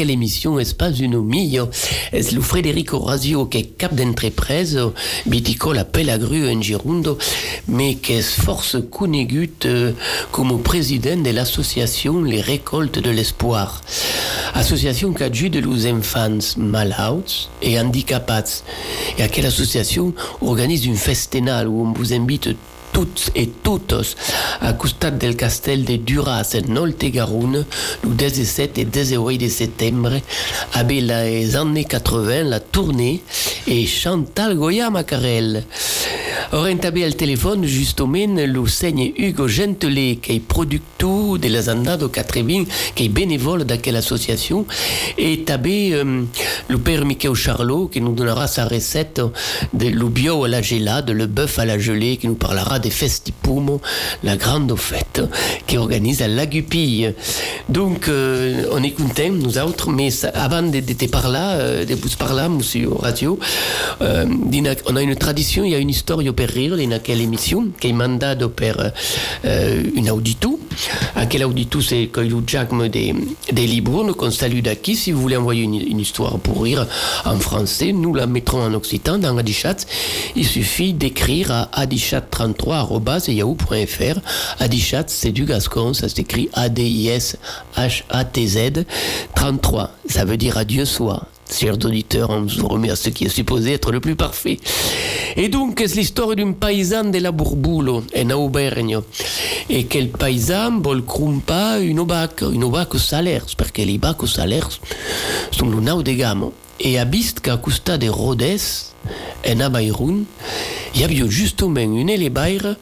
Quelle émission Espace une mio. Es lo Federico Razio è cap d'entrepreso, bitico la pelagru en Girundo, mais qu'est force conegut euh, comme président de l'association Les Récoltes de l'Espoir? Association qui ajude los enfants malauts et handicapats. Et à quelle association organise une festenal où on vous invite et tous à costat del castel de Duras en Oltegarun le 17 et 18 de septembre avec les années 80 la tournée et Chantal Goya Macarel. Orientabé al téléphone justement le seigne Hugo Gentelet qui est producteur de les andado 80 qui est bénévole d'aquelle association et tabé euh, le père Michael Charlot qui nous donnera sa recette de le bio à la gelade, le bœuf à la gelée qui nous parlera des festipumo, la grande fête qui organise à Lagupille. Donc euh, on content nous autres mais ça, avant d'être par là, euh, de vous par là, monsieur Radio, euh, on a une tradition, il y a une histoire per rire in quelle émission qui est mandato per euh, une auditu. À quel auditu c'est Coilou Jacques des, des Libournes qu'on salue d'acquis. Si vous voulez envoyer une, une, histoire pour rire en français, nous la mettrons en occitan dans Adichat. Il suffit d'écrire à adichat33.yahoo.fr. Adichat, c'est du gascon, ça s'écrit A-D-I-S-H-A-T-Z 33. Ça veut dire adieu soit. Chers auditeurs, on vous remet à ce qui est supposé être le plus parfait. Et donc, c'est l'histoire d'un paysan de la Bourbulo, en Auvergne. Et quel paysan vol crumpa une obac, une obac salaire, parce que les bacs salaires sont le nao de gamme. Et à Bist, qu'à costa de Rhodes, en Abayrun, il y avait justement une élébaire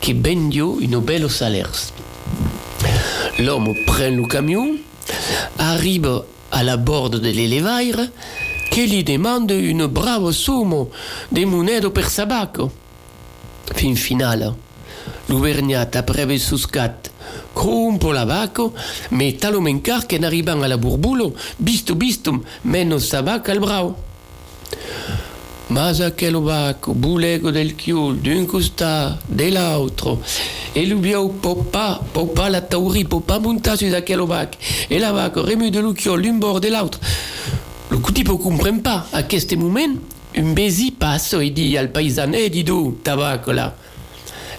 qui bendio une belle salaire. L'homme prend le camion, arrive à la borde de l'elevaire che gli demande une bravo sumo de monedo per sabacco. Fin finale, l'Uvergnat après suscat crumpo l'abacco, mais talom encar che n'arribant à la burbulo, bisto bistum, meno sabac al bravo. Mas aquel bacco, bulego del chiul, d'un costà, de l'altro, e l'ubiau popa, popa la tauri, popa monta su aquel bac, e la vaca remu de l'ucchiol l'un bord de l'autre. Le coutil ne comprend pas. À ce moment, un bézi passe et dit al paysan, eh, dis donc, tabac là,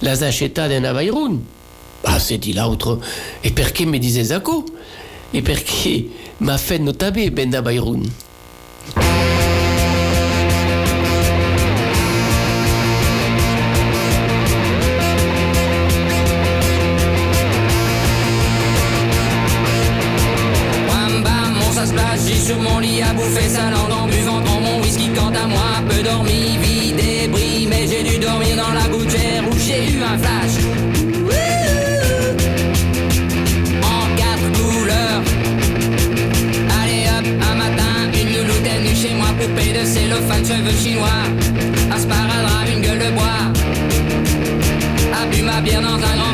la zacheta d'un avairun. Ah, c'est dit l'autre. Et perché me disait Zako Et perché m'a fait notabe ben. A bu ma bière dans un grand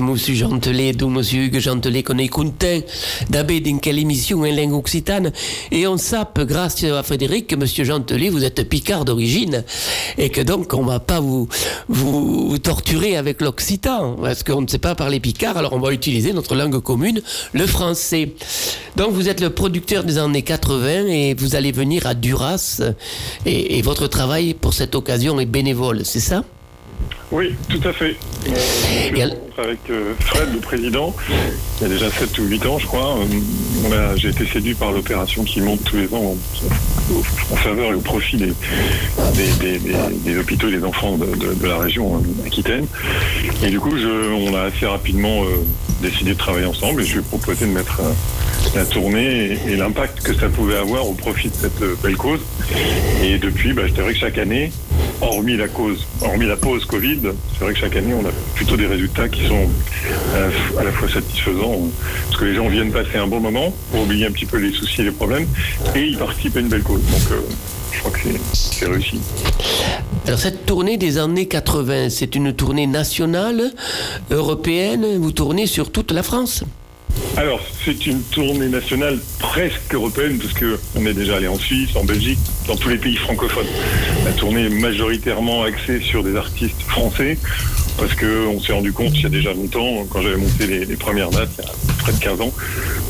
Monsieur Gentelet, donc monsieur Hugues Gentelet, qu'on est content quelle émission en langue occitane. Et on sape, grâce à Frédéric, que monsieur Gentelet, vous êtes picard d'origine. Et que donc, on va pas vous, vous torturer avec l'occitan. Parce qu'on ne sait pas parler picard, alors on va utiliser notre langue commune, le français. Donc, vous êtes le producteur des années 80 et vous allez venir à Duras. Et votre travail pour cette occasion est bénévole, c'est ça? Oui, tout à fait. Euh, avec euh, Fred, le président, il y a déjà 7 ou 8 ans, je crois. Euh, j'ai été séduit par l'opération qui monte tous les ans en, faveur et au profit des, des, hôpitaux et des enfants de, la région Aquitaine. Et du coup, on a assez rapidement décidé de travailler ensemble et je lui ai proposé de mettre la tournée et, l'impact que ça pouvait avoir au profit de cette belle cause. Et depuis, bah, je dirais que chaque année, hormis la cause, hormis la pause Covid, c'est vrai que chaque année, on a plutôt des résultats qui sont à la fois satisfaisants, parce que les gens viennent passer un bon moment pour oublier un petit peu les soucis et les problèmes, et ils participent à une belle cause. Donc, euh, je crois que c'est réussi. Alors cette tournée des années 80, c'est une tournée nationale, européenne, vous tournez sur toute la France? Alors, c'est une tournée nationale presque européenne, parce qu'on est déjà allé en Suisse, en Belgique, dans tous les pays francophones. La tournée est majoritairement axée sur des artistes français, parce qu'on s'est rendu compte il y a déjà longtemps, quand j'avais monté les, premières dates, il y a près de 15 ans,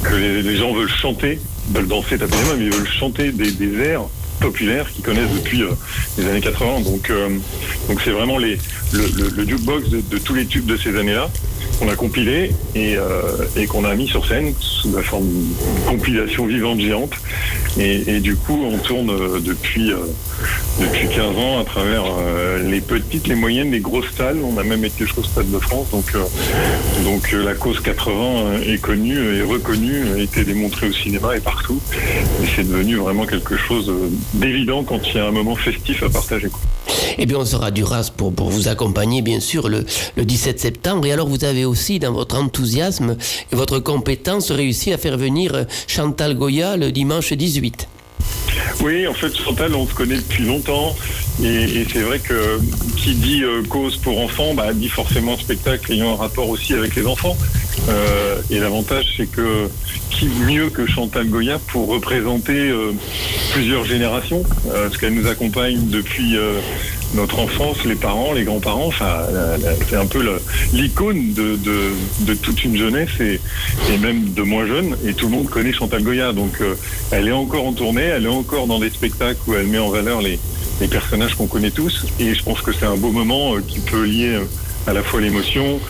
que les, gens veulent chanter, veulent danser, taper les mains, mais ils veulent chanter des, airs populaires qu'ils connaissent depuis euh, les années 80. Donc, euh, donc c'est vraiment les, le, jukebox de, tous les tubes de ces années-là qu'on a compilé euh, et, qu'on a mis sur scène sous la forme d'une compilation vivante géante. Et, du coup, on tourne euh, depuis, euh, depuis 15 ans à travers les petites, les moyennes, les grosses salles. On a même été jusqu'au Stade de France. Donc, donc la cause 80 est connue et reconnue, a été démontrée au cinéma et partout. Et c'est devenu vraiment quelque chose d'évident quand il y a un moment festif à partager. Eh bien, on sera du RAS pour, pour vous accompagner, bien sûr, le, le 17 septembre. Et alors, vous avez aussi, dans votre enthousiasme et votre compétence, réussi à faire venir Chantal Goya le dimanche 18. Oui, en fait, Chantal, on se connaît depuis longtemps. Et, c'est vrai que qui dit euh, cause pour enfants, bah, dit forcément spectacle ayant un rapport aussi avec les enfants. Euh, et l'avantage, c'est que qui mieux que Chantal Goya pour représenter euh, plusieurs générations, parce qu'elle nous accompagne depuis notre enfance, les parents, les grands-parents. Enfin, c'est un peu l'icône de, toute une jeunesse et, même de moins jeunes. Et tout le monde connaît Chantal Goya. Donc, elle est encore en tournée, elle est dans des spectacles où elle met en valeur les, les personnages qu'on connaît tous. Et je pense que c'est un beau moment euh, qui peut lier euh, à la fois l'émotion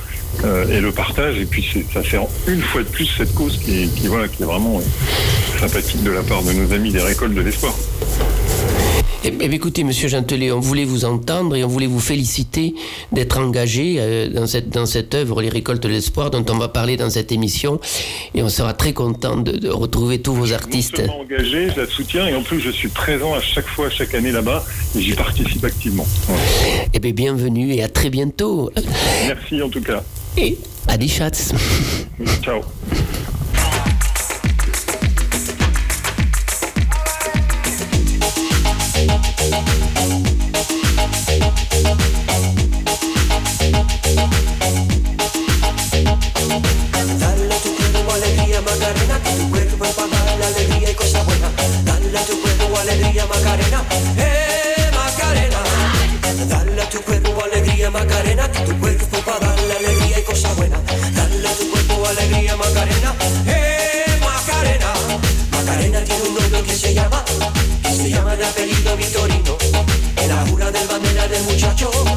euh, et le partage. Et puis ça sert une fois de plus cette cause qui, voilà, qui est vraiment sympathique de la part de nos amis des récoltes de l'espoir. Eh, eh écoutez, Monsieur Gentelet, on voulait vous entendre et on voulait vous féliciter d'être engagé euh, dans cette dans cette œuvre, les récoltes de l'espoir, dont on va parler dans cette émission, et on sera très content de, retrouver tous vos artistes. Je suis engagé, je la soutiens, et en plus je suis présent à chaque fois, chaque année là-bas, et j'y participe activement. Eh bien, bienvenue et à très bientôt. Merci en tout cas. Et à des chats. Ciao. Macarena,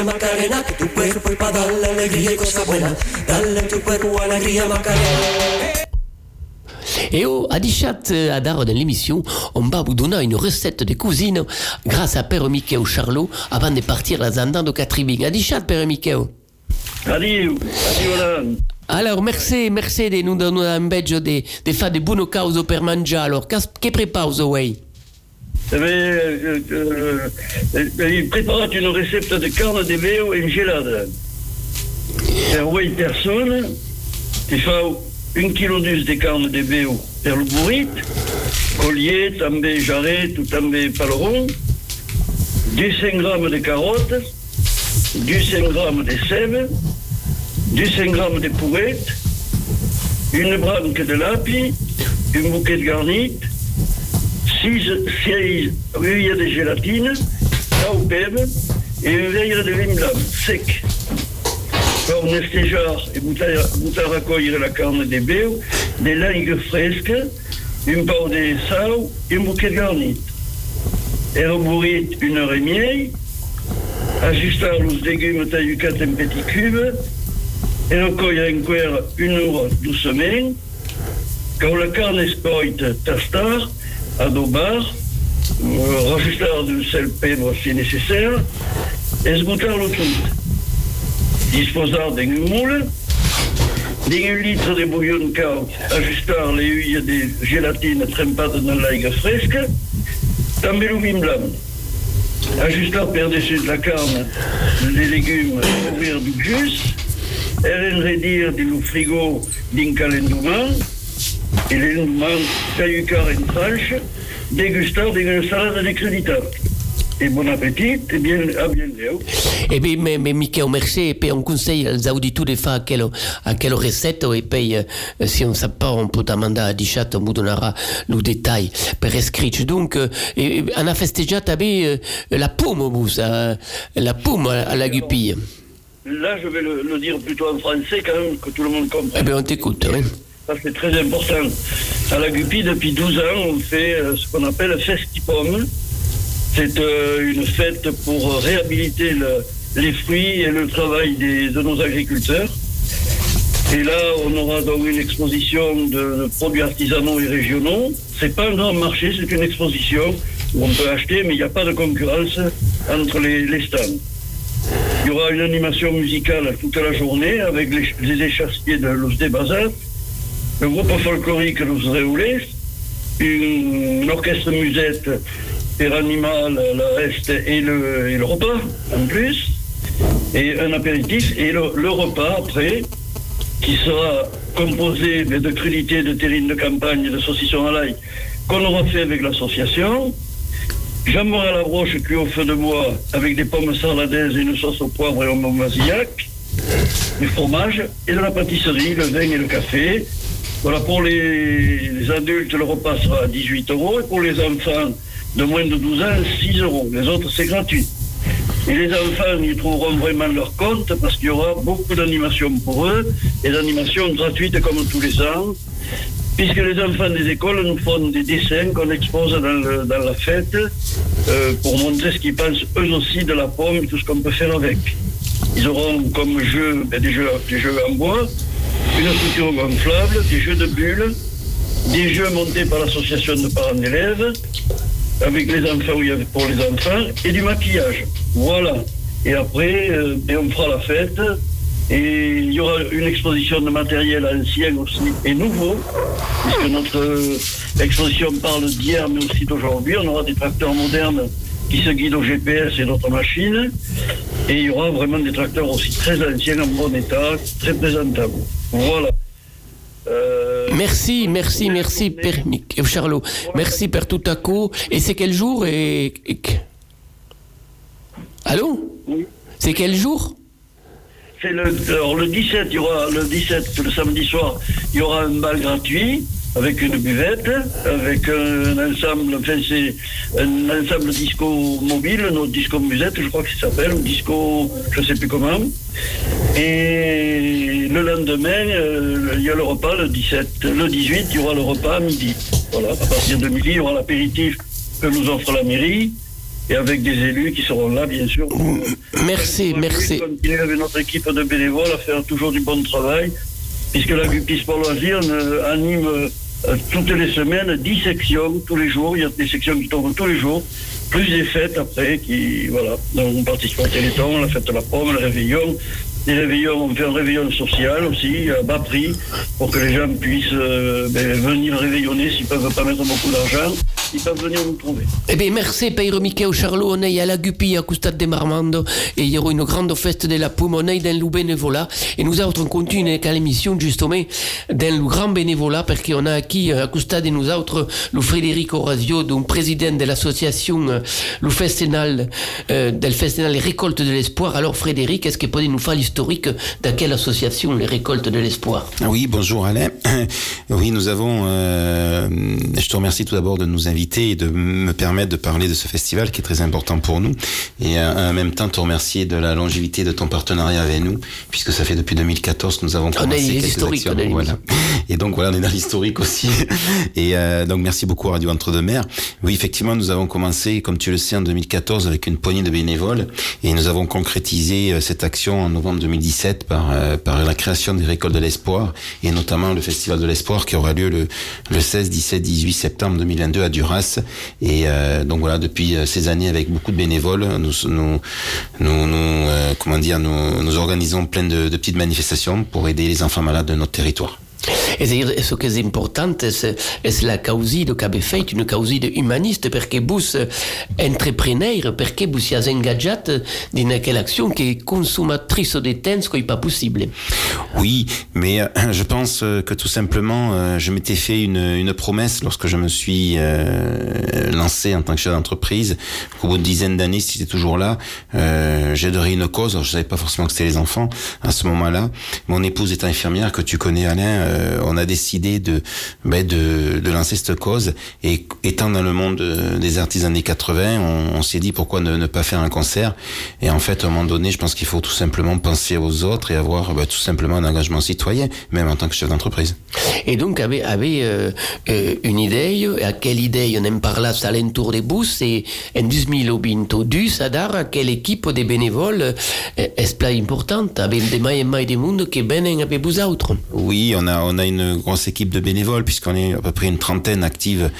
alegría, Macarena, que tu cuerpo es para darle alegría y cosas buenas. Dale a tu cuerpo alegría, Macarena. Et oh, à Dichat, euh, à Daro, dans l'émission, on va vous donner une recette de cuisine grâce à Père Mickey Charlot avant de partir à Zandan de Catribing. À Dichat, Père Mickey. Adieu, adieu. Alors, merci, merci de nous donner un badge de, de faire de bonnes causes per mangiare. Alors, qu'est-ce que prépare way Eh bien, euh, euh, euh, il prépare une recette de carne de veo en gelada. Per 8 personnes, il fa un kilo de carne de veo per le burrit, collier, també jarret ou també paleron, 200 grammes de carottes, 200 grammes de sève, 200 grammes de pourrette, une branque de lapi, un bouquet de garnite, 6, 6 œillets de gélatine, 9 pèves et un verre de vin blanc sec. Quand on estejar et boutar boutar a coire la carne de bœuf, des langues fresques, un pau de sal et un bouquet de garnite. Et une heure et demie, ajustar les légumes taillés en petits cubes, et recueillir en cuire une heure doucement. Quand la carne est tastar, adobar, euh, rajustar du sel pèbre si nécessaire, et esgotar le tout. Disposar d'un moule, d'un litre de bouillon chaud, ajustar les huiles de gélatine trempades dans l'aigre fresque, vin blanc. Ajustar par-dessus de la carne les légumes, couvrir du jus, et enredir du frigo d'un calendouman, et l'endouman taillucar en tranche, dégustar d'une salade d'acréditat. Et bon appétit, et bien, à bientôt. Et bien, mais, mais Mickey, merci. Et puis, on conseille aux auditeurs de faire à quelle, à quelle recette. Et puis, euh, si on ne sait pas, on peut demander à Dichat, on vous donnera le détail per escrit. Donc, euh, et, et, on a festejat avec euh, la pomme, vous, ça, la pomme à, à la gupille. Là, je vais le, le dire plutôt en français, quand même, que tout le monde comprenne. Eh bien, on t'écoute. Oui. C'est très important. À la Guppy, depuis 12 ans, on fait euh, ce qu'on appelle Festipom. C'est euh, une fête pour réhabiliter le- les fruits et le travail des- de nos agriculteurs. Et là, on aura donc une exposition de produits artisanaux et régionaux. C'est pas un grand marché, c'est une exposition où on peut acheter, mais il n'y a pas de concurrence entre les, stands. Il y aura une animation musicale toute la journée avec les, les échassiers de Los de Bazar, le groupe folklorique Los une, orchestre musette per animal, le reste et le, et le repas en plus, et un apéritif, et le, repas après, qui sera composé de crudités, de terrines de campagne, de saucissons à l'ail, qu'on aura fait avec l'association. Jambon à la broche cuit au feu de bois avec des pommes sarladaises et une sauce au poivre et au masillac, du fromage et de la pâtisserie, le vin et le café. Voilà, pour les, adultes, le repas sera à 18 euros et pour les enfants de moins de 12 ans, 6 euros. Les autres, c'est gratuit. Et les enfants, ils trouveront vraiment leur compte parce qu'il y aura beaucoup d'animations pour eux, et d'animations gratuites comme tous les ans, puisque les enfants des écoles nous font des dessins qu'on expose dans la fête euh, pour montrer ce qu'ils pensent eux aussi de la pomme et tout ce qu'on peut faire avec. Ils auront comme jeu ben, des, jeux, des jeux en bois, une structure gonflable, des jeux de bulles, des jeux montés par l'association de parents d'élèves, avec les enfants avait pour les enfants, et du maquillage. Voilà. Et après, euh, ben, on fera la fête. Et il y aura une exposition de matériel ancien aussi et nouveau, puisque notre euh, exposition parle d'hier mais aussi d'aujourd'hui. On aura des tracteurs modernes qui se guident au GPS et d'autres machines. Et il y aura vraiment des tracteurs aussi très anciens, en bon état, très présentables. Voilà. Euh, Merci, merci, merci, Père Charlot. Merci, Père Toutaco. Et c'est quel jour et... Allô Oui. C'est quel jour C'est le, alors le 17, il y aura le 17, le samedi soir, il y aura un bal gratuit avec une buvette, avec un ensemble, enfin c'est un ensemble disco mobile, notre disco musette, je crois que ça s'appelle, ou disco, je sais plus comment. Et le lendemain, euh, il y a le repas, le 17, le 18, il y aura le repas à midi. Voilà, à partir de midi, il y aura l'apéritif que nous offre la mairie. Et avec des élus qui seront là, bien sûr. pour- Merci, merci. continuer avec notre équipe de bénévoles à faire toujours du bon travail, puisque la Gupis pour loisirs euh, anime euh, toutes les semaines 10 sections, tous les jours. Il y a des sections qui tombent tous les jours, plus des fêtes après, qui, voilà. Donc on participe au Téléthon, la fête de la pomme, le réveillon. Les réveillons, on fait un réveillon social aussi, à bas prix, pour que les gens puissent euh, ben, venir réveillonner s'ils peuvent pas mettre beaucoup d'argent. Ils peuvent venir nous trouver. Eh bien, merci, Père Michael Charlot. On est à la Guppy, à Custade de Marmande. Et il y aura une grande fête de la pomme. On est dans le bénévolat. Et nous autres, on continue avec l'émission, justement, dans le grand bénévolat, parce qu'on a acquis à Custade, nous autres, le Frédéric Orazio, donc président de l'association, euh, le festival, euh, del festival Les Récoltes de l'Espoir. Alors, Frédéric, est-ce que peut nous faire l'historique de quelle association, Les Récoltes de l'Espoir Oui, bonjour Alain. Oui, nous avons. euh, je te remercie tout d'abord de nous inviter et de me permettre de parler de ce festival qui est très important pour nous. Et euh, en même temps, te remercier de la longévité de ton partenariat avec nous, puisque ça fait depuis 2014 que nous avons commencé on les Voilà. Et donc voilà, on est dans l'historique aussi. Et euh, donc merci beaucoup à Radio Entre-deux-Mers. Oui, effectivement, nous avons commencé, comme tu le sais, en 2014 avec une poignée de bénévoles et nous avons concrétisé cette action en novembre 2017 par euh, par la création des récoltes de l'espoir et notamment le festival de l'espoir qui aura lieu le le 16, 17, 18 septembre 2022 à Duras. Et euh, donc voilà, depuis euh, ces années avec beaucoup de bénévoles, nous nous nous, comment dire, nous, nous organisons plein de petites manifestations pour aider les enfants malades de notre territoire. E se- ce che è importante è, è la causa che avete fatto, una causa umanista, perché voi entrepreneur, perché voi siete ingaggiati in quell'azione che è consumatrice di tempo che è pas possibile. Oui, mais euh, je pense euh, que tout simplement, euh, je m'étais fait une, promesse lorsque je me suis euh, lancé en tant que chef d'entreprise. Au bout de dizaine d'années, si j'étais toujours là, euh, j'aiderais une cause. Alors, je savais pas forcément que c'était les enfants à ce moment-là. Mon épouse est infirmière, que tu connais Alain. Euh, on a décidé de, ben, de de lancer cette cause. Et étant dans le monde euh, des artistes années 80, on, on s'est dit pourquoi ne, ne pas faire un concert. Et en fait, à un moment donné, je pense qu'il faut tout simplement penser aux autres et avoir ben, tout simplement un engagement citoyen, même en tant que chef d'entreprise. E dunque avete ave, eh, eh, un'idea, e a quelle idea ne hem parlat all'entour de bus e en 2022 a dar a quelle équipe de bénévoles eh, es pla importante, avem de mai e mai de monde che venen avec vous autres. Oui, on a, on a une grosse équipe de bénévoles puisqu'on est à peu près une trentaine active,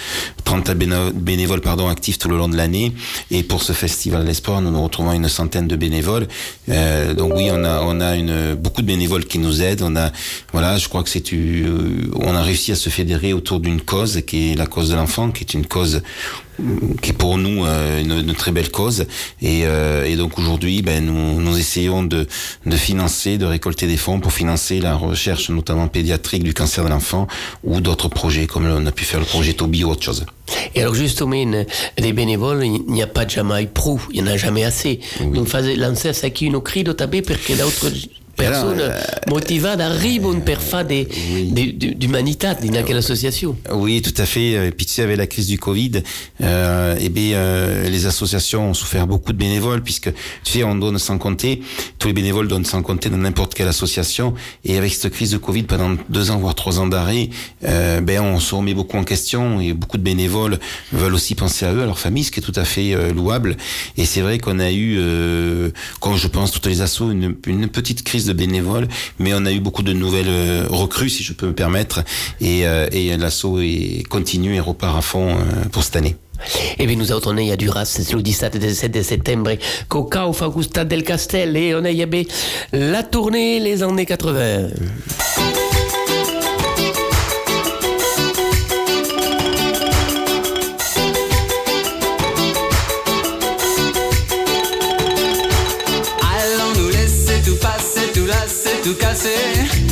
30 béno- bénévoles pardon actifs tout le long de l'année. Et pour ce festival de l'espoir, nous nous retrouvons une centaine de bénévoles. Euh, donc oui, on a on a beaucoup de bénévoles qui nous aident. Voilà, je crois que c'est euh, on a réussi à se fédérer autour d'une cause qui est la cause de l'enfant, qui est une cause qui est pour nous euh, une, une très belle cause. Et, euh, et donc aujourd'hui, ben, nous, nous essayons de, de financer, de récolter des fonds pour financer la recherche, notamment pédiatrique du cancer de l'enfant ou d'autres projets, comme on a pu faire le projet Toby ou autre chose. Et alors justement, une- des bénévoles, il n'y a pas jamais pro, il n'y en a jamais assez. Donc fate lancare a chi uno crido tabè perché l'altra persona Alors, motivata arrivano per fare de, de, de, d'umanità in quella association. Oui, tout à fait. Et puis tu sais, avec la crise du Covid, euh, eh bien, euh, les associations ont souffert beaucoup de bénévoles puisque tu sais, on donne sans compter. Tous les bénévoles donnent sans compter dans n'importe quelle association. Et avec cette crise de Covid, pendant deux ans voire trois ans d'arrêt, euh, ben on se remet beaucoup en question et beaucoup de bénévoles veulent aussi penser à eux, à leur famille, ce qui est tout à fait euh, louable. Et c'est vrai qu'on a eu, euh, comme je pense toutes les assos, une, une petite crise de bénévoles, mais on a eu beaucoup de nouvelles euh, recrues, si je peux me permettre, et, euh, et l'asso est continue et repart à fond euh, pour cette année. E venuto nei a Duras il 17 e 17 settembre co Cau fa Gustave del Castel e on a la tournée les années 80. Tout.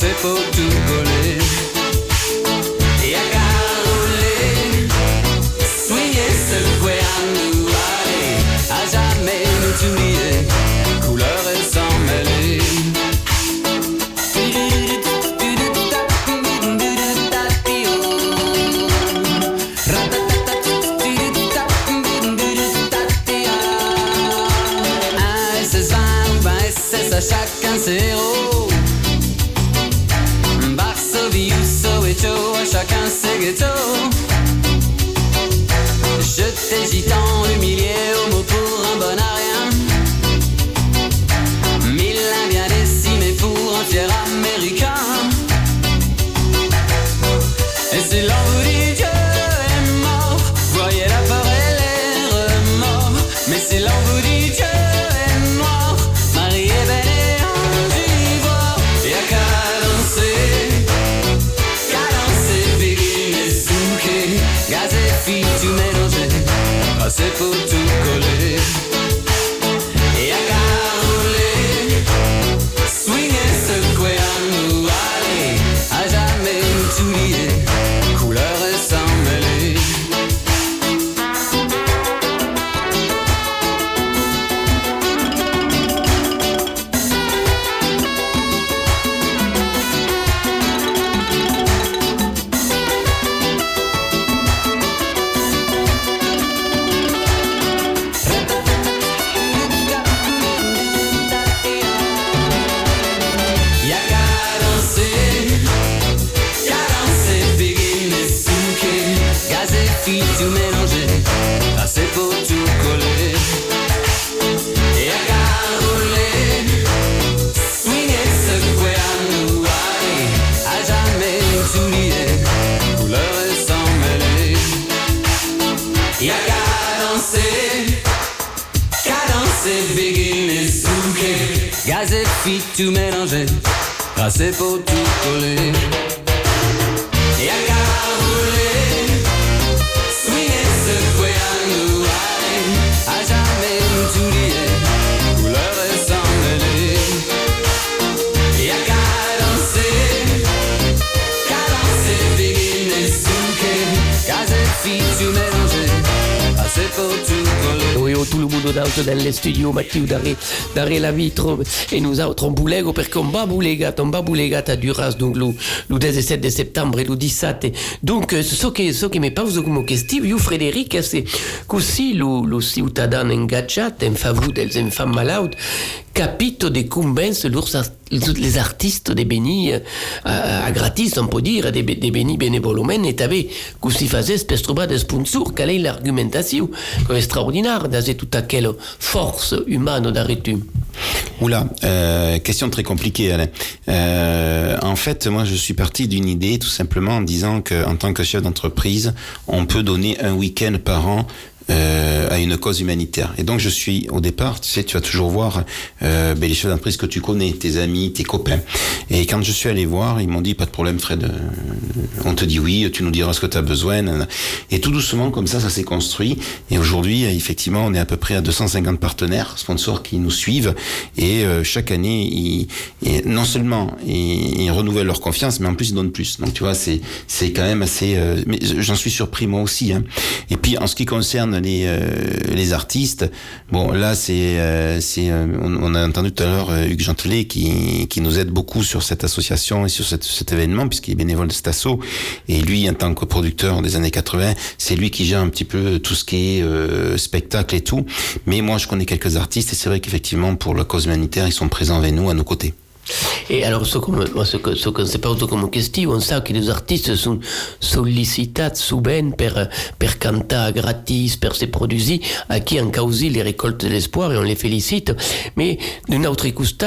C'est pour Ah c'est studios Mathieu d'arrêt d'arrêt la vitre et nous autres boulegat à Duras donc le, le 17 de septembre et le 17 et donc euh, ce che so che mi pauso come questivo io Frederic c'est così lo lo cittadano ingaggiato in favore dels enfants capito de convaincre leurs art- les artistes de euh, à, à gratis on peut dire de, de bénévolument et t'avais così faisait per trovare des sponsors quelle est l'argumentation que extraordinaire toute quelle force humaine d'arrêter Oula, euh, question très compliquée, Alain. Euh, en fait, moi, je suis parti d'une idée, tout simplement, en disant qu'en tant que chef d'entreprise, on peut donner un week-end par an euh, à une cause humanitaire. Et donc je suis au départ, tu sais, tu vas toujours voir euh, ben, les chefs d'entreprise que tu connais, tes amis, tes copains. Et quand je suis allé voir, ils m'ont dit pas de problème, Fred. euh, on te dit oui, tu nous diras ce que tu as besoin. Et tout doucement, comme ça, ça s'est construit. Et aujourd'hui, euh, effectivement, on est à peu près à 250 partenaires, sponsors qui nous suivent. Et euh, chaque année, ils, non seulement ils, ils renouvellent leur confiance, mais en plus ils donnent plus. Donc tu vois, c'est c'est quand même assez. euh, mais j'en suis surpris moi aussi. Hein. Et puis en ce qui concerne les euh, les artistes, bon là c'est euh, c'est euh, on, a entendu tout à l'heure Hugues Gentelet qui qui nous aide beaucoup sur cette association et sur cet événement puisqu'il est bénévole de Stasso. Et lui, en tant que producteur des années 80, c'est lui qui gère un petit peu tout ce qui est spectacle et tout. Mais moi, je connais quelques artistes et c'est vrai qu'effectivement, pour la cause humanitaire, ils sont présents avec nous, à nos côtés. Et alors, ce qu'on ce que, ce qu'on sait pas comme question, on sait que les artistes sont sollicités souvent per, per cantar gratis, per se produire, à qui en cause les récoltes de l'espoir et on les félicite. Mais d'un autre côté,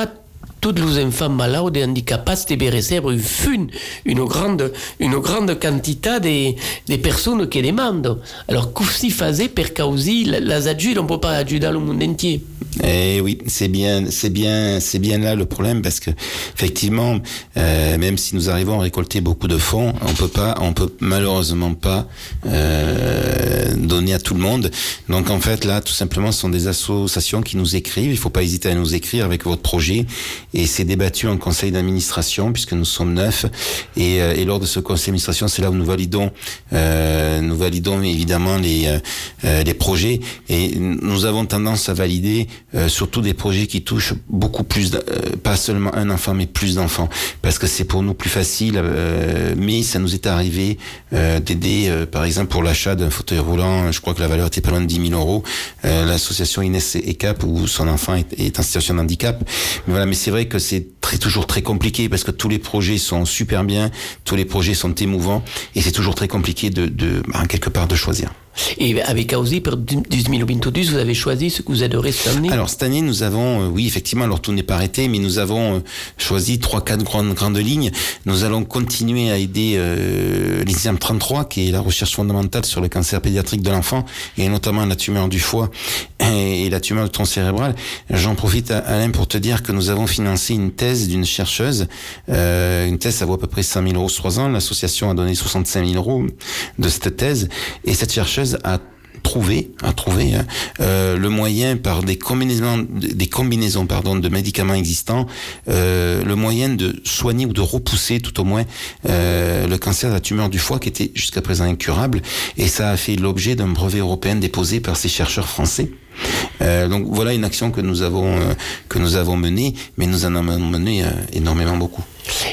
tous les enfants malades et handicapés devaient recevoir une, une grande, une grande quantité de, de personnes qui demandent. Alors, qu'est-ce qu'ils faisaient causer les adultes, on ne peut pas aider le monde entier. Eh oui, c'est bien, c'est bien, c'est bien là le problème parce que effectivement, euh, même si nous arrivons à récolter beaucoup de fonds, on peut pas, on peut malheureusement pas euh, donner à tout le monde. Donc en fait là, tout simplement, ce sont des associations qui nous écrivent. Il faut pas hésiter à nous écrire avec votre projet et c'est débattu en conseil d'administration puisque nous sommes neuf et, euh, et lors de ce conseil d'administration, c'est là où nous validons, euh, nous validons évidemment les euh, euh, les projets et nous avons tendance à valider euh, surtout des projets qui touchent beaucoup plus, euh, pas seulement un enfant, mais plus d'enfants, parce que c'est pour nous plus facile. mais ça nous est arrivé d'aider, par exemple, pour l'achat d'un fauteuil roulant. Je crois que la valeur était pas loin de 10 000 euros. L'association Inès ECAP où son enfant est, est en situation de handicap. Mais voilà, mais c'est vrai que c'est toujours très compliqué parce que tous les projets sont super bien, tous les projets sont émouvants, et c'est toujours très compliqué de, de, quelque part, de choisir. Et avec Ausi, pour 2022, vous avez choisi ce que vous adorez cette année Alors cette année, nous avons, euh, oui, effectivement, alors tout n'est pas arrêté, mais nous avons euh, choisi trois, quatre grandes grandes lignes. Nous allons continuer à aider euh, l'INSEAM 33, qui est la recherche fondamentale sur le cancer pédiatrique de l'enfant et notamment la tumeur du foie et, la tumeur du tronc cérébral. J'en profite, Alain, pour te dire que nous avons financé une thèse d'une chercheuse. Euh, une thèse, ça vaut à peu près 100 000 euros sur trois ans. L'association a donné 65 000 euros de cette thèse et cette chercheuse a trouvé, a trouvé hein, euh, le moyen par des combinaisons, des combinaisons pardon, de médicaments existants, euh, le moyen de soigner ou de repousser tout au moins euh, le cancer de la tumeur du foie qui était jusqu'à présent incurable. Et ça a fait l'objet d'un brevet européen déposé par ces chercheurs français. Donc voilà une action que nous avons que nous avons menée, mais nous en avons mené énormément beaucoup.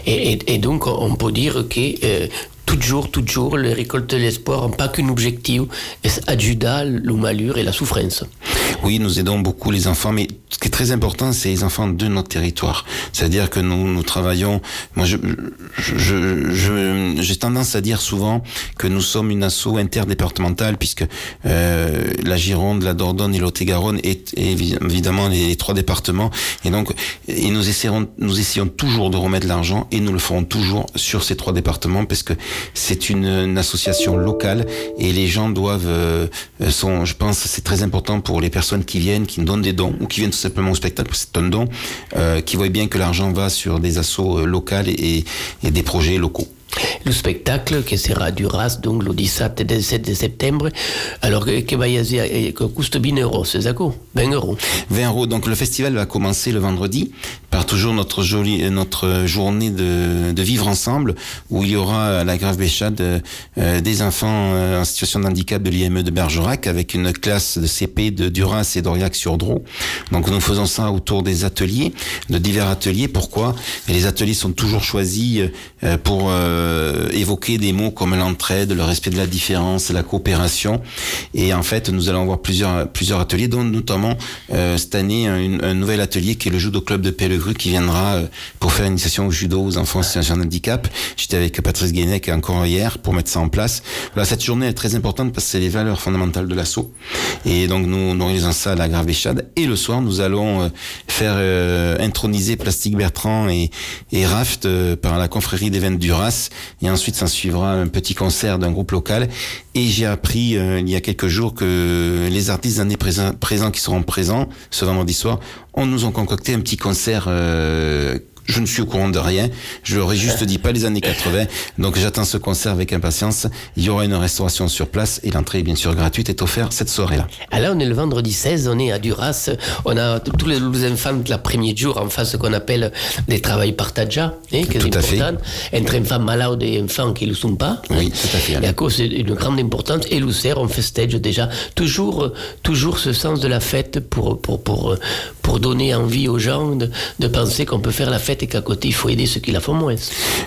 Et, donc, on peut dire que toujours, toujours, les récoltes de l'espoir n'ont pas qu'un objectif, c'est adjuda le malheur et la souffrance? Oui, nous aidons beaucoup les enfants, mais ce qui est très important, c'est les enfants de notre territoire. C'est-à-dire que nous, nous travaillons. Moi, je, je, je, j'ai tendance à dire souvent que nous sommes une asso interdépartementale, puisque euh, la Gironde, la Dordogne et l'Ot-et-Garonne est, évidemment les, les, trois départements. Et donc, et nous essaierons, nous essayons toujours de remettre l'argent, et nous le ferons toujours sur ces trois départements, parce que c'est une, association locale, et les gens doivent, euh, sont, je pense, c'est très important pour les personnes qui viennent, qui nous donnent des dons ou qui viennent tout simplement au spectacle, c'est un don, euh, qui voient bien que l'argent va sur des assos euh, locales et, et, des projets locaux. Le spectacle qui sera Duras, donc le 17 et 17 de septembre, alors que va y avoir, que coûte 20 euros, c'est ça 20 euros. 20 euros. Donc le festival va commencer le vendredi par toujours notre jolie, notre journée de, vivre ensemble où il y aura à la Grave Béchade euh, des enfants euh, en situation de handicap de l'IME de Bergerac avec une classe de CP de Duras et d'Aurillac-sur-Drô. Donc nous faisons ça autour des ateliers, de divers ateliers. Pourquoi? Les ateliers sont toujours choisis euh, pour euh, évoquer des mots comme l'entraide, le respect de la différence, la coopération. Et en fait, nous allons avoir plusieurs plusieurs ateliers, dont notamment euh, cette année un, un nouvel atelier qui est le judo club de Pellegru qui viendra euh, pour faire une initiation au judo aux enfants en situation de handicap. J'étais avec Patrice Guénec encore hier pour mettre ça en place. Voilà, cette journée est très importante parce que c'est les valeurs fondamentales de l'assaut. Et donc nous, nous organisons ça à la Grave. Et le soir, nous allons euh, faire euh, introniser Plastique Bertrand et, et Raft euh, par la confrérie des Vins Et ensuite, s'en suivra un petit concert d'un groupe local. Et j'ai appris euh, il y a quelques jours que les artistes d'année présents, présents qui seront présents ce vendredi soir, on nous ont concocté un petit concert. euh, je ne suis au courant de rien. Je leur ai juste dit pas les années 80. Donc j'attends ce concert avec impatience. Il y aura une restauration sur place et l'entrée, bien sûr, gratuite est offerte cette soirée-là. Alors, on est le vendredi 16, on est à Duras. On a tous les, enfants de la premier jour en face ce qu'on appelle des travail partagés, hein, qui est Tout à fait. Entre enfants malades et enfants qui ne le sont pas. Oui, hein. tout à fait, Et à cause d'une grande importance. Et Lucère, on festage déjà. Toujours, euh, toujours ce sens de la fête pour, pour, pour, euh, pour donner envie aux gens de, de penser qu'on peut faire la fête et qu'à côté, il faut aider ceux qui la font moins.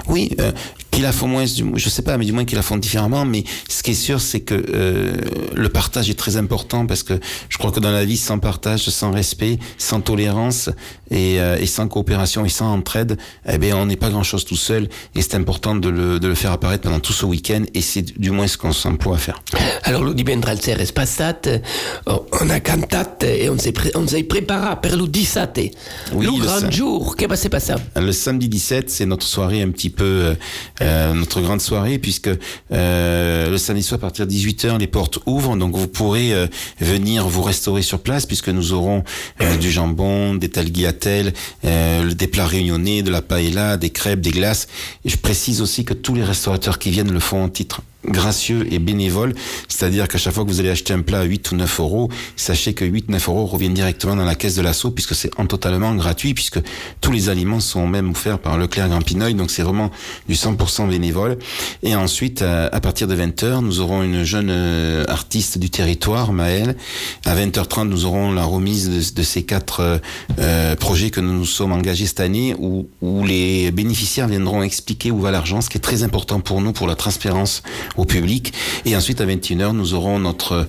Oui, euh, qu'ils la font moins, je sais pas, mais du moins qu'ils la font différemment. Mais ce qui est sûr, c'est que euh, le partage est très important parce que je crois que dans la vie, sans partage, sans respect, sans tolérance et, euh, et sans coopération et sans entraide, eh bien, on n'est pas grand-chose tout seul. Et c'est important de le, de le faire apparaître pendant tout ce week-end. Et c'est du moins ce qu'on s'emploie à faire. Alors, le divendres ser es passat, eh, on a cantat et on s'est pré on s'est préparé per le 17. Oui, le grand jour, qu'est-ce qui s'est passé Le samedi 17, c'est notre soirée un petit peu, euh, euh, notre grande soirée, puisque euh, le samedi soir, à partir de 18h, les portes ouvrent, donc vous pourrez euh, venir vous restaurer sur place, puisque nous aurons du jambon, des talguiatelles, des plats réunionnais, de la paella, des crêpes, des glaces. Je précise aussi que tous les restaurateurs qui viennent le font en titre gracieux et bénévole, c'est-à-dire qu'à chaque fois que vous allez acheter un plat à 8 ou 9 euros, sachez que 8 9 euros reviennent directement dans la caisse de l'assaut puisque c'est en totalement gratuit puisque tous les aliments sont même offerts par Leclerc Grand Pineuil donc c'est vraiment du 100% bénévole. Et ensuite à, à partir de 20h nous aurons une jeune euh, artiste du territoire Maëlle. À 20h30 nous aurons la remise de, ces quatre euh, euh, projets que nous nous sommes engagés cette année où, où les bénéficiaires viendront expliquer où va l'argent ce qui est très important pour nous pour la transparence au public. Et ensuite, à 21h, nous aurons notre,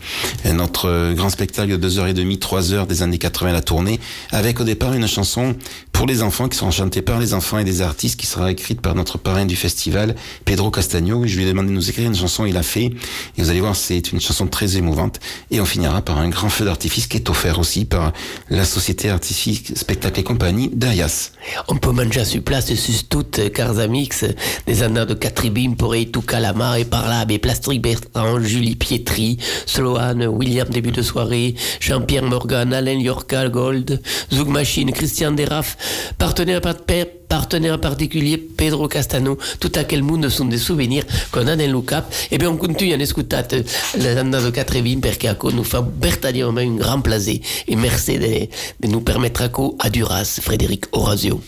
notre grand spectacle de 2h30, 3h des années 80 la tournée, avec au départ une chanson pour les enfants qui sera chantée par les enfants et des artistes qui sera écrite par notre parrain du festival, Pedro Castagno. Je lui ai demandé de nous écrire une chanson, il a fait. Et vous allez voir, c'est une chanson très émouvante. Et on finira par un grand feu d'artifice qui est offert aussi par la société artistique Spectacle et compagnie d'Ayas. On peut manger sur place sur toutes Carzamix, des années de Catribim, Poré, tout Calama, et par mais Plastric Bertrand, Julie Pietri, Sloane, William début de soirée, Jean-Pierre Morgan, Alain Yorka Gold, Zouk Machine, Christian Deraf, partenaire partenaire particulier Pedro Castano, tout à quel monde sont des souvenirs qu'on a dans le cap. Et bien on continue à les années de Catribim, perché nous fait vertaglièrement un grand plaisir. Et merci de, nous permettre à à Duras, Frédéric Orazio.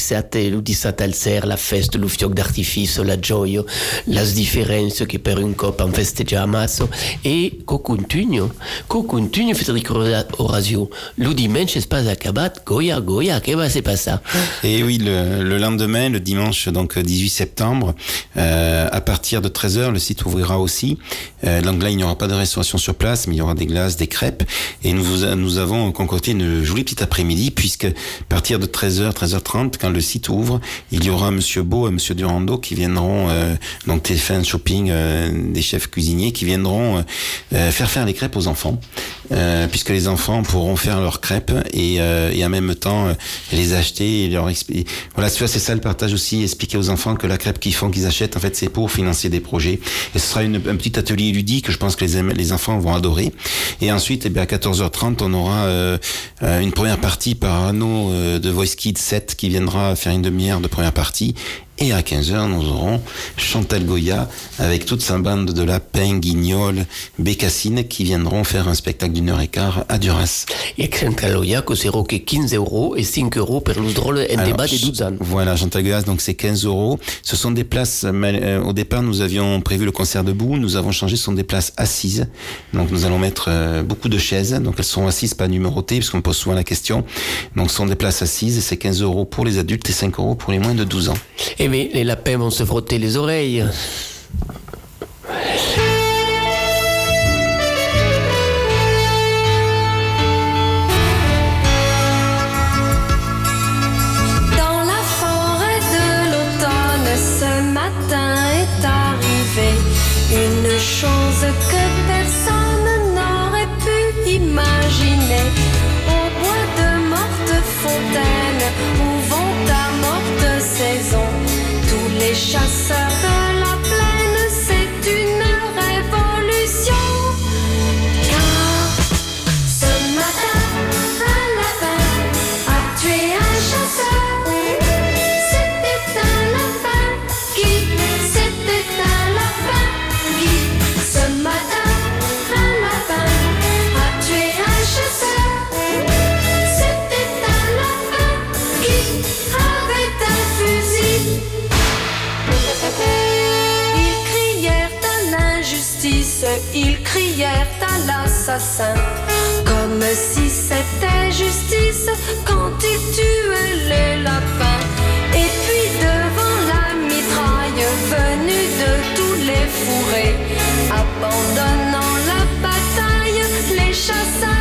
17, et le 17 al ser, la festa, lo fioc d'artificio, la gioia, las differenze che per un cop han festeggiato e co continuo, co continuo Federico Orazio, le dimanche c'est pas acabat, Goya, Goya, che va se passer Et oui, le, le lendemain, le dimanche donc 18 septembre, euh, à partir de 13h, le site ouvrira aussi. Euh, donc là, il n'y aura pas de restauration sur place, mais il y aura des glaces, des crêpes. Et nous, nous avons concocté une jolie petite après-midi, puisque à partir de 13h, 13h30, quand le site ouvre, il y aura Monsieur Beau et Monsieur Durando qui viendront, euh, donc TF1 Shopping, euh, des chefs cuisiniers, qui viendront euh, euh, faire faire les crêpes aux enfants, puisque les enfants pourront faire leurs crêpes et, et en même temps les acheter et leur expliquer. Voilà, c'est ça le partage aussi, expliquer aux enfants que la crêpe qu'ils font, qu'ils achètent, en fait, c'est pour financer des projets. Et ce sera une, un petit atelier ludique que je pense que les, les enfants vont adorer. Et ensuite, eh bien, à 14h30, on aura une première partie par Arnaud de Voice Kids 7 qui viendra faire une demi-heure de première partie. Et à 15h, nous aurons Chantal Goya avec toute sa bande de lapins, guignols, bécassines qui viendront faire un spectacle d'une heure et quart à Duras. E Centraloia costerà che 15 euro e 5 euro per lo drôle Alors, débat de 12 ans. Voilà, Chantal Goya, donc c'est 15 euros. Ce sont des places, euh, au départ, nous avions prévu le concert debout, nous avons changé, ce sont des places assises. Donc nous allons mettre euh, beaucoup de chaises, donc elles sont assises, pas numérotées, parce qu'on me pose souvent la question. Donc ce sont des places assises, c'est 15 euros pour les adultes et 5 euros pour les moins de 12 ans. Bien, les lapins vont se frotter les oreilles. Tous comme si c'était justice quand ils tuaient les lapins. Et puis devant la mitraille venue de tous les fourrés, abandonnant la bataille, les chasseurs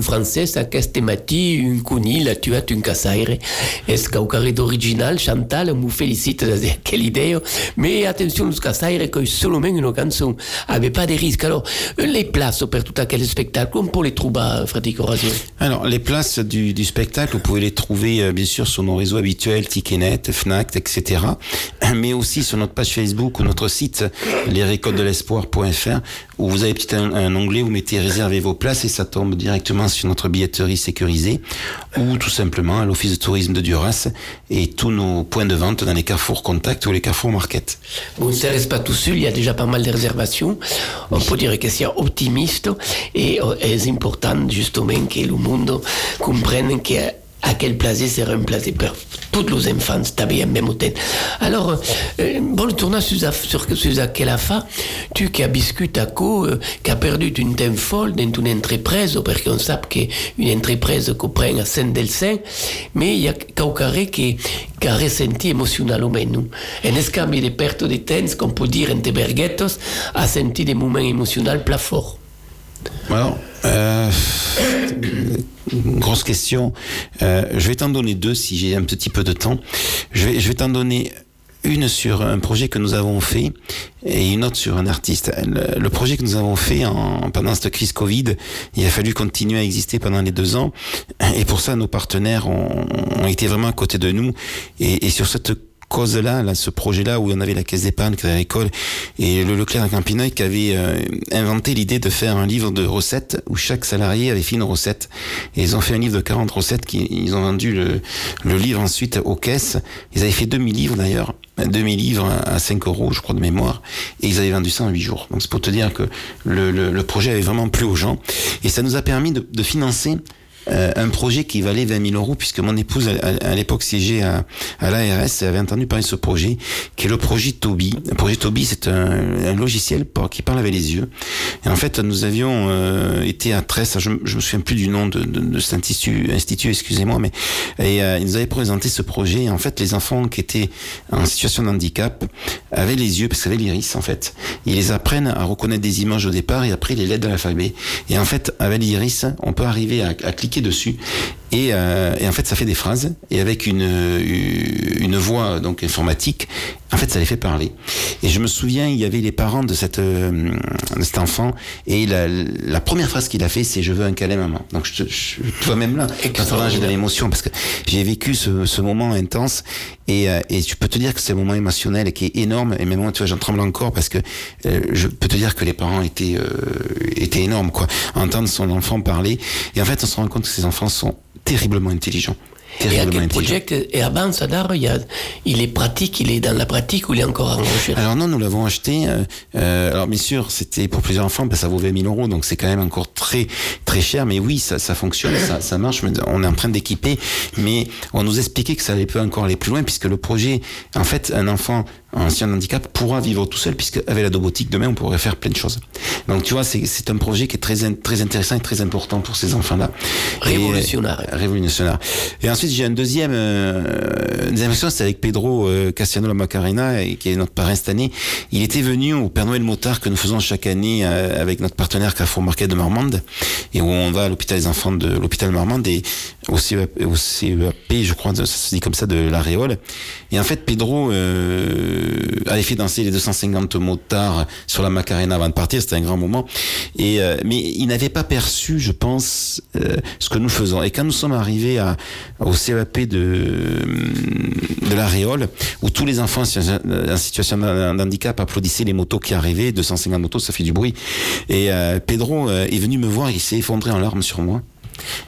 lo francès, aquest matí un conil ha tuat un caçaire. Es caucaret original, Chantal, m'ho felicita de quelle idea. Mais attention, los caçaires, que seulement une cançon, avait pas de risque. Alors, les places per tout aquel spectacle, on peut les trouver, Frédéric Horacio? Alors, les places du, du spectacle, vous pouvez les trouver euh, bien sûr sur nos réseaux habituels, Ticketnet, Fnac, etc. Mais aussi sur notre page Facebook ou notre site lesrécoltesdelespoir.fr où vous avez petit un, un onglet, vous mettez réserver vos places et ça tombe directement sur notre billetterie sécurisée ou tout simplement à l'office de tourisme de Duras et tous nos points de vente dans les carrefours contact ou les carrefours market. Vous ne reste pas tout seul, il y a déjà pas mal de réservations. On peut dire que c'est optimiste et euh, c'est important justement que le monde comprenne que à quel place sera un place pour tous les enfants bien même hôtel. Alors, euh, bon, le tournage sur, sur, sur quelle affaire, tu qui as biscuit à co, euh, qui a perdu une temps folle dans une entreprise, parce qu'on sait qu'une entreprise qu'on prend à saint sein, mais il y a quelqu'un qui, qui a ressenti émotionnellement. En escambi de perte de temps, qu'on peut dire en te berguetos, a senti des moments émotionnels plus forts. Euh, grosse question. Euh, je vais t'en donner deux si j'ai un petit peu de temps. Je vais, je vais t'en donner une sur un projet que nous avons fait et une autre sur un artiste. Le, projet que nous avons fait en, pendant cette crise Covid, il a fallu continuer à exister pendant les deux ans et pour ça nos partenaires ont, ont été vraiment à côté de nous et, et sur cette cause-là, là, ce projet-là où on avait la caisse d'épargne, Crédit Agricole et le Leclerc à Campinoy qui avait euh, inventé l'idée de faire un livre de recettes où chaque salarié avait fait une recette. Et ils ont fait un livre de 40 recettes qui ils ont vendu le, le livre ensuite aux caisses. Ils avaient fait 2000 livres d'ailleurs. 2000 livres à 5 euros, je crois, de mémoire, et ils avaient vendu ça en 8 jours. Donc c'est pour te dire que le, le, le, projet avait vraiment plu aux gens, et ça nous a permis de, de financer euh, un projet qui valait 20 000 euros puisque mon épouse à, l'époque siégeait à, à l'ARS avait entendu parler de ce projet qui est le projet Toby. Le projet Toby c'est un, logiciel qui parle avec les yeux. Et en fait nous avions euh, été à Tresse, je, je me souviens plus du nom de, cet institut, excusez-moi, mais et, euh, ils nous avaient présenté ce projet. Et en fait les enfants qui étaient en situation de handicap avaient les yeux parce qu'ils avaient l'iris en fait. Ils les apprennent à reconnaître des images au départ et après les lettres de l'alphabet. Et en fait avec l'iris on peut arriver à cliquer dessus. Et, euh, et, en fait ça fait des phrases. Et avec une une voix donc informatique en fait ça les fait parler. Et je me souviens il y avait les parents de cette euh, de cet enfant. Et la, la première phrase qu'il a fait c'est je veux un câlin maman donc je, je toi même là j'ai de l'émotion parce que j'ai vécu ce, ce moment intense. Et, euh, et tu peux te dire que c'est un moment émotionnel qui est énorme. Et même moi tu vois j'en tremble encore parce que euh, je peux te dire que les parents étaient euh, étaient énormes quoi. Entendre son enfant parler. Et en fait on se rend compte que ces enfants sont terriblement intelligents. Et à quel projet et avant Sadar, il, y a, il est pratique, il est dans la pratique ou il est encore en recherche? Alors non, nous l'avons acheté. Euh, euh, alors bien sûr, c'était pour plusieurs enfants, parce que ça vaut 20 000 euros, donc c'est quand même encore très très cher. Mais oui, ça, ça fonctionne, ça, ça marche. On est en train d'équiper, mais on nous expliquait que ça allait peut encore aller plus loin, puisque le projet, en fait, un enfant en situation de handicap pourra vivre tout seul, puisque avec la domotique, demain, on pourrait faire plein de choses. Donc tu vois, c'est un projet qui est très très intéressant et très important pour ces enfants-là. Révolutionnaire. Et, révolutionnaire. Et ensuite, j'ai un deuxième, euh, deuxième chose, c'est avec Pedro euh, Cassiano La Macarena, et, qui est notre parrain cette année. Il était venu au Père Noël Motard que nous faisons chaque année euh, avec notre partenaire Carrefour Market de Marmande, et où on va à l'hôpital des enfants de l'hôpital Marmande et au CEP, au CEAP, je crois, ça se dit comme ça, de la Réole. Et en fait, Pedro euh, avait fait danser les 250 motards sur la Macarena avant de partir, c'était un grand moment. Et euh, mais il n'avait pas perçu, je pense, euh, ce que nous faisons. Et quand nous sommes arrivés à, au CEP de de la Réole, où tous les enfants en situation d'handicap applaudissaient les motos qui arrivaient, 250 motos, ça fait du bruit. Et euh, Pedro euh, est venu me voir, il s'est effondré en larmes sur moi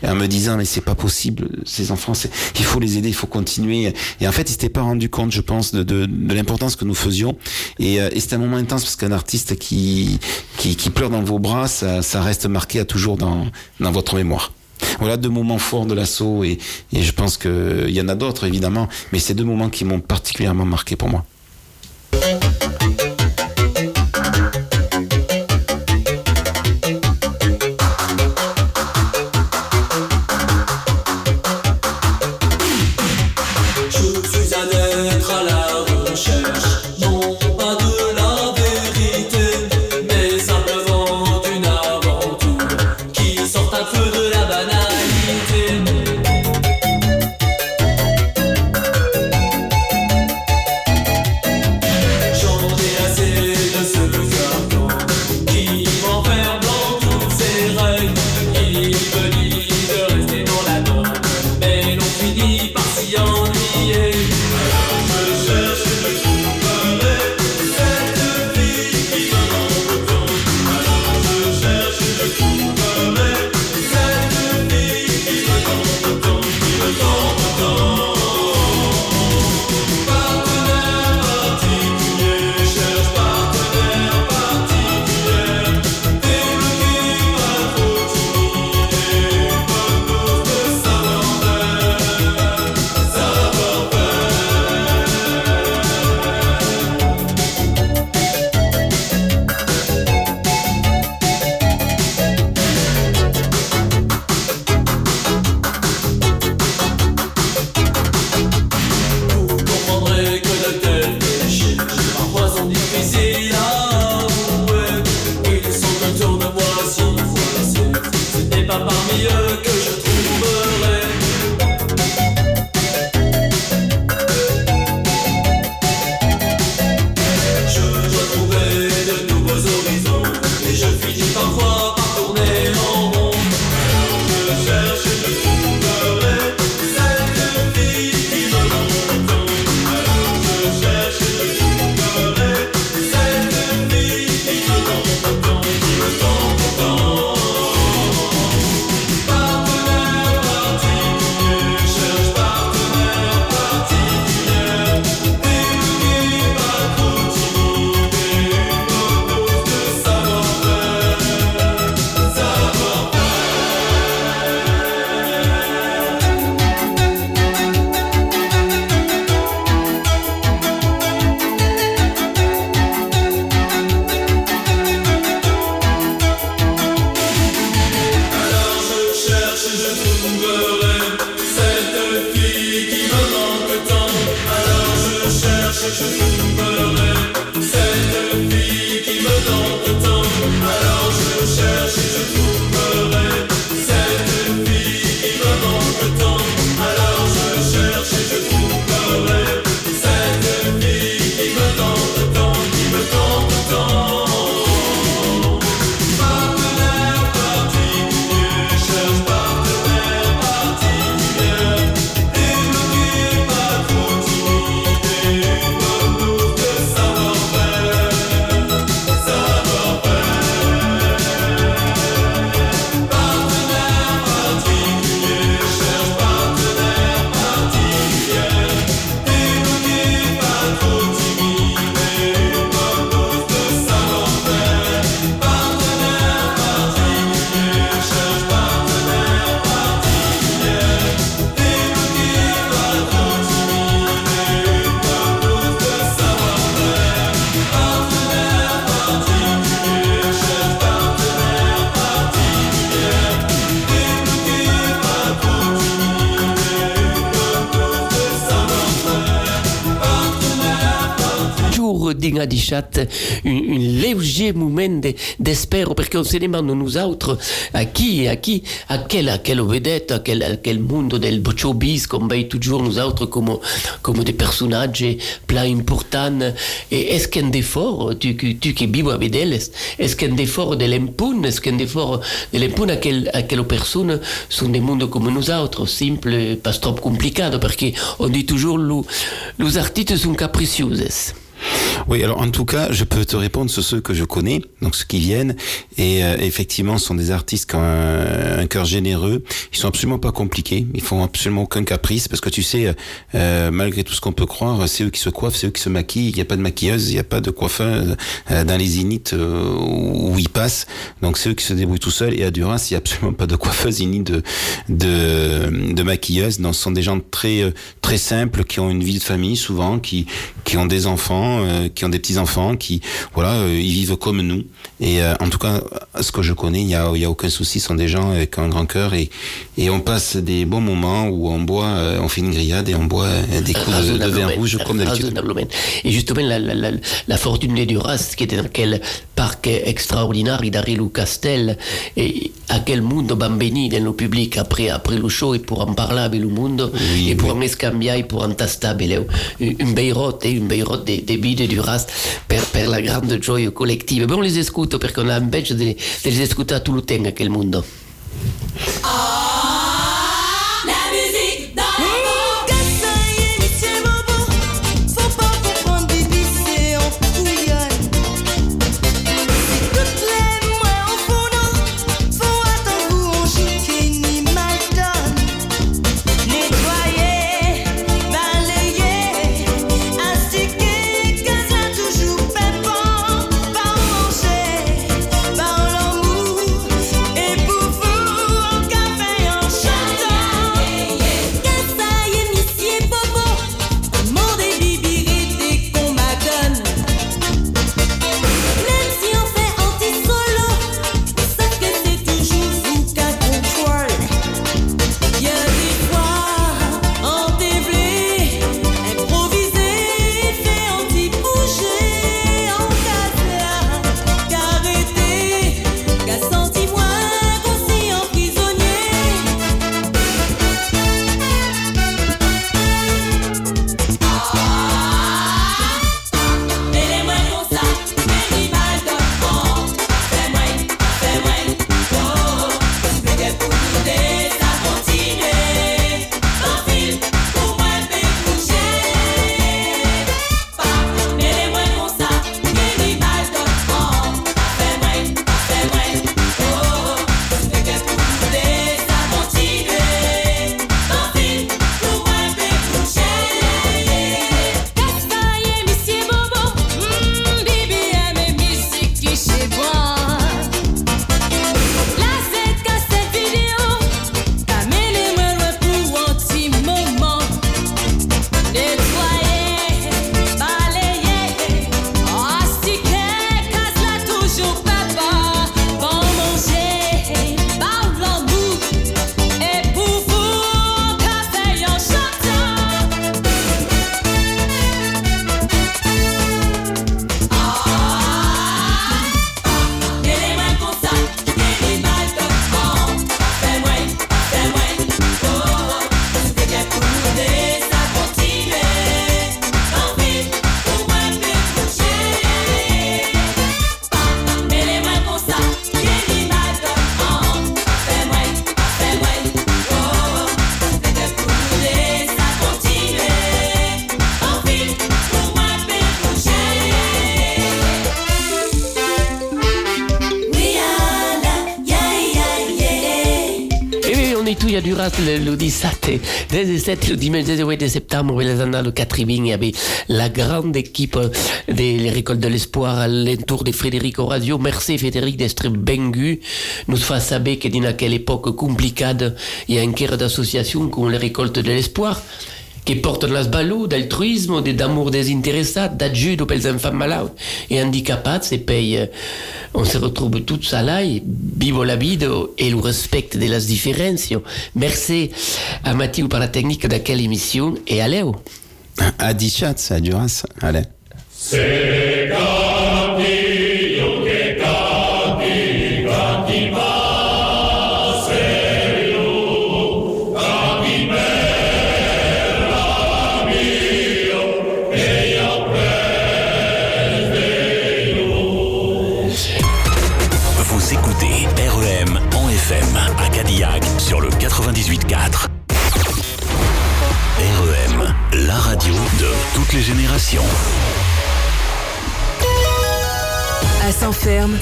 et en me disant mais c'est pas possible ces enfants il faut les aider il faut continuer. Et en fait il s'était pas rendu compte je pense de, de, de l'importance que nous faisions. Et, euh, et c'était un moment intense parce qu'un artiste qui, qui, qui pleure dans vos bras ça, ça reste marqué à toujours dans, dans votre mémoire. Voilà deux moments forts de l'assaut et, et je pense qu'il y en a d'autres évidemment mais c'est deux moments qui m'ont particulièrement marqué pour moi Dichat, un, un léger moment de- d'espère, parce qu'on se demande nous autres à qui, à qui, à quelle, à quelle vedette, à quel, à quel monde del showbiz qu'on veille toujours nous autres comme, comme des personnages plein importants. Et est-ce qu'un effort, tu, tu qui vivo avec elles, est-ce qu'un effort de l'impun, est-ce qu'un effort de l'impun à quelle, à quelle personnes sont des mondes comme nous autres, simples, pas trop complicados, parce qu'on dit toujours, les, les artistes sont capricieuses. Oui, alors en tout cas, je peux te répondre sur ceux que je connais, donc ceux qui viennent, et euh, effectivement, ce sont des artistes qui ont un, cœur généreux. Ils sont absolument pas compliqués, ils font absolument aucun caprice, parce que tu sais, euh, malgré tout ce qu'on peut croire, c'est eux qui se coiffent, c'est eux qui se maquillent. Il n'y a pas de maquilleuse, il n'y a pas de coiffeur euh, dans les zéniths euh, où ils passent. Donc c'est eux qui se débrouillent tout seuls. Et à Duras, il n'y a absolument pas de coiffeuse ni de de, de maquilleuse. Donc ce sont des gens très euh, très simples qui ont une vie de famille souvent, qui qui ont des enfants, euh, qui ont des petits enfants, qui voilà, euh, ils vivent comme nous. Et euh, en tout cas, à ce que je connais, il y a il y a aucun souci. Ce sont des gens avec un grand cœur et et on passe des bons moments où on boit, on fait une grillade et on boit des coups de, de vin rouge comme d'habitude. Et justement, la, la, la, la fortune de Duras, qui était dans quel parc extraordinaire d'Arilu Castel, et à quel monde bambini dans le public après, après le show, et pour en parler avec le monde, Oui, et pour oui. en escambiare, et pour en beleu. une beirote, une beirote de, de vie de Duras, per, la grande gioia collective. Bon, on les écoute, parce qu'on a un badge de, de les écouter tout le temps, à 17, le dimanche 18 septembre, Catribing, il y avait la grande équipe des récoltes de l'espoir à l'entour de Frédéric Radio. Merci Frédéric d'être bengu. Nous fa saber que dans quelle époque compliquée, il y a un quart d'association comme les récoltes de l'espoir qui portent las balou d'altruisme, de- d'amour désintéressat, d'ajuda pels enfants malades et handicapats et puis euh, on se retrouve tous à là et vivo la vida et le respect de las différences. Merci à Mathieu pour la technique de quelle émission et à Léo. À Dichat, à Duras. Allez.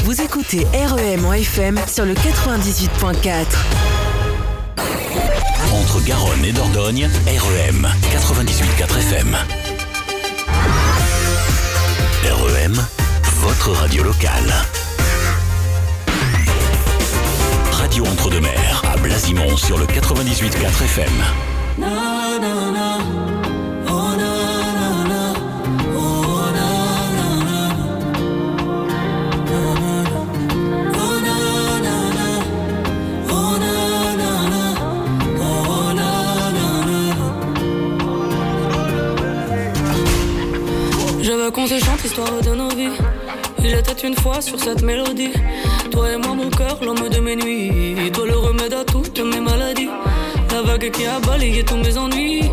Vous écoutez REM en FM sur le 98.4. Entre Garonne et Dordogne, REM 98.4 FM. REM, votre radio locale. Radio Entre-deux-Mers, à Blasimont sur le 98.4 FM. Qu'on se chante l'histoire de nos vies. Il était une fois sur cette mélodie. Toi et moi, mon cœur, l'homme de mes nuits. Toi, le remède à toutes mes maladies. La vague qui a balayé tous mes ennuis.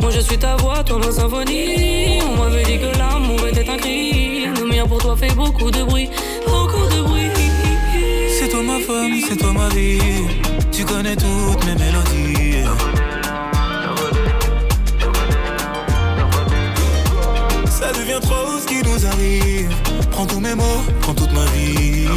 Moi, je suis ta voix, toi, ma symphonie. On m'avait dit que l'amour était un cri. Le mien pour toi fait beaucoup de bruit. Beaucoup de bruit. C'est toi ma femme, c'est toi ma vie. Tu connais toutes mes mélodies. Devient trop ce qui nous arrive. Prends tous mes mots, prends toute ma vie.